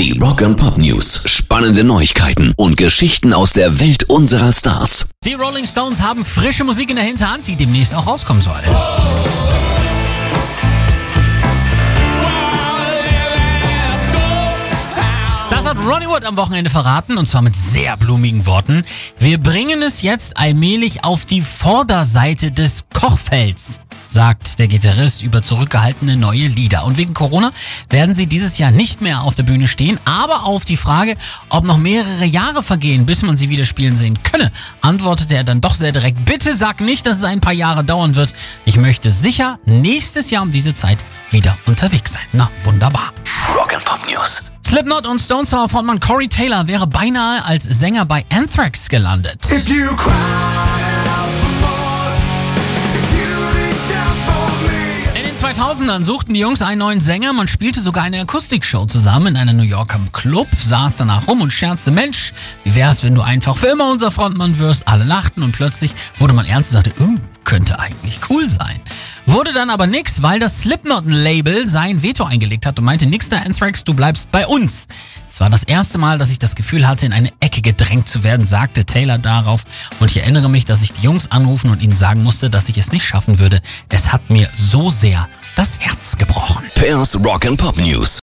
Die Rock and Pop News. Spannende Neuigkeiten und Geschichten aus der Welt unserer Stars. Die Rolling Stones haben frische Musik in der Hinterhand, die demnächst auch rauskommen soll. Das hat Ronnie Wood am Wochenende verraten und zwar mit sehr blumigen Worten. Wir bringen es jetzt allmählich auf die Vorderseite des Kochfelds sagt der Gitarrist über zurückgehaltene neue Lieder. Und wegen Corona werden sie dieses Jahr nicht mehr auf der Bühne stehen, aber auf die Frage, ob noch mehrere Jahre vergehen, bis man sie wieder spielen sehen könne, antwortete er dann doch sehr direkt, bitte sag nicht, dass es ein paar Jahre dauern wird. Ich möchte sicher nächstes Jahr um diese Zeit wieder unterwegs sein. Na, wunderbar. Rock'n'Pop News. Slipknot und Stone Sour Frontmann Corey Taylor wäre beinahe als Sänger bei Anthrax gelandet. If you cry 2000ern suchten die Jungs einen neuen Sänger. Man spielte sogar eine Akustikshow zusammen in einem New Yorker Club, saß danach rum und scherzte, Mensch, wie wär's, wenn du einfach für immer unser Frontmann wirst? Alle lachten und plötzlich wurde man ernst und sagte, "Oh, könnte eigentlich cool sein. Wurde dann aber nix, weil das Slipknot-Label sein Veto eingelegt hat und meinte, nix da Anthrax, du bleibst bei uns. Es war das erste Mal, dass ich das Gefühl hatte, in eine Ecke gedrängt zu werden, sagte Taylor darauf. Und ich erinnere mich, dass ich die Jungs anrufen und ihnen sagen musste, dass ich es nicht schaffen würde. Es hat mir so sehr das Herz gebrochen. Pairs Rock'n'Pop News.